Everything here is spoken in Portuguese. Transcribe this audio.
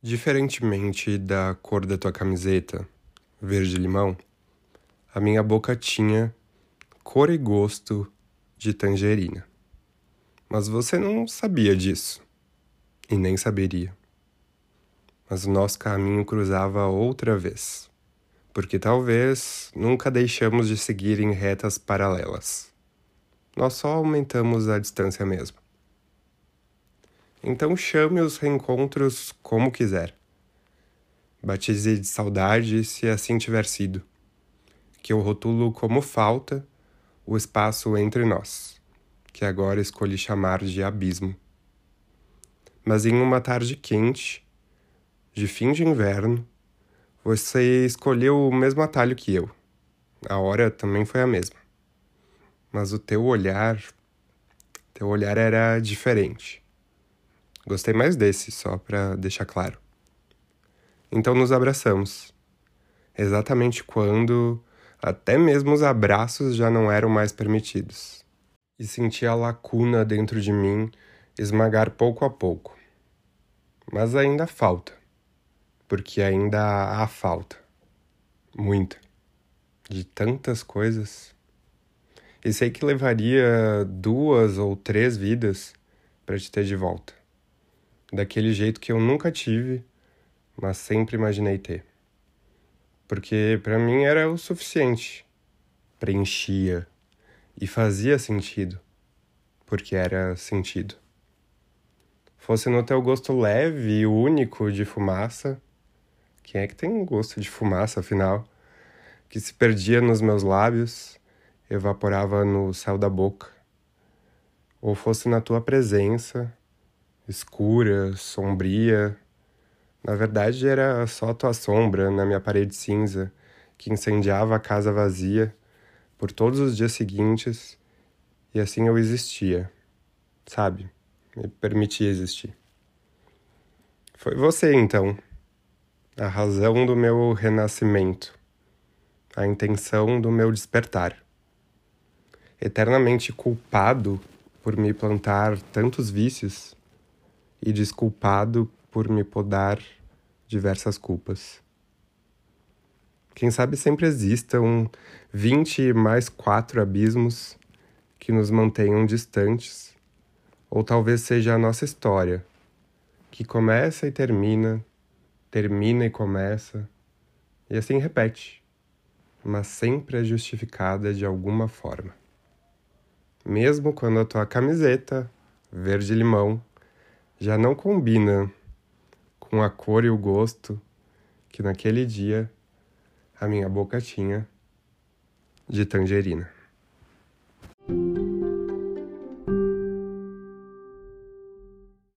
Diferentemente da cor da tua camiseta, verde-limão, a minha boca tinha cor e gosto de tangerina. Mas você não sabia disso, e nem saberia. Mas o nosso caminho cruzava outra vez, porque talvez nunca deixamos de seguir em retas paralelas. Nós só aumentamos a distância mesmo. Então chame os reencontros como quiser. Batize de saudade se assim tiver sido. Que eu rotulo como falta o espaço entre nós, que agora escolhi chamar de abismo. Mas em uma tarde quente, de fim de inverno, você escolheu o mesmo atalho que eu. A hora também foi a mesma. Mas o teu olhar, teu olhar era diferente Gostei mais desse, só para deixar claro. Então nos abraçamos. Exatamente quando até mesmo os abraços já não eram mais permitidos. E senti a lacuna dentro de mim esmagar pouco a pouco. Mas ainda falta. Porque ainda há falta. Muita. De tantas coisas. E sei que levaria duas ou três vidas para te ter de volta daquele jeito que eu nunca tive, mas sempre imaginei ter. Porque para mim era o suficiente. Preenchia e fazia sentido, porque era sentido. Fosse no teu gosto leve e único de fumaça, quem é que tem gosto de fumaça afinal? Que se perdia nos meus lábios, evaporava no céu da boca. Ou fosse na tua presença, escura, sombria. Na verdade, era só tua sombra na minha parede cinza que incendiava a casa vazia por todos os dias seguintes, e assim eu existia, sabe? Me permitia existir. Foi você, então, a razão do meu renascimento, a intenção do meu despertar. Eternamente culpado por me plantar tantos vícios e desculpado por me podar diversas culpas. Quem sabe sempre existam vinte mais quatro abismos que nos mantenham distantes, ou talvez seja a nossa história, que começa e termina, termina e começa, e assim repete, mas sempre é justificada de alguma forma. Mesmo quando a tua camiseta, verde-limão, já não combina com a cor e o gosto que naquele dia a minha boca tinha de tangerina.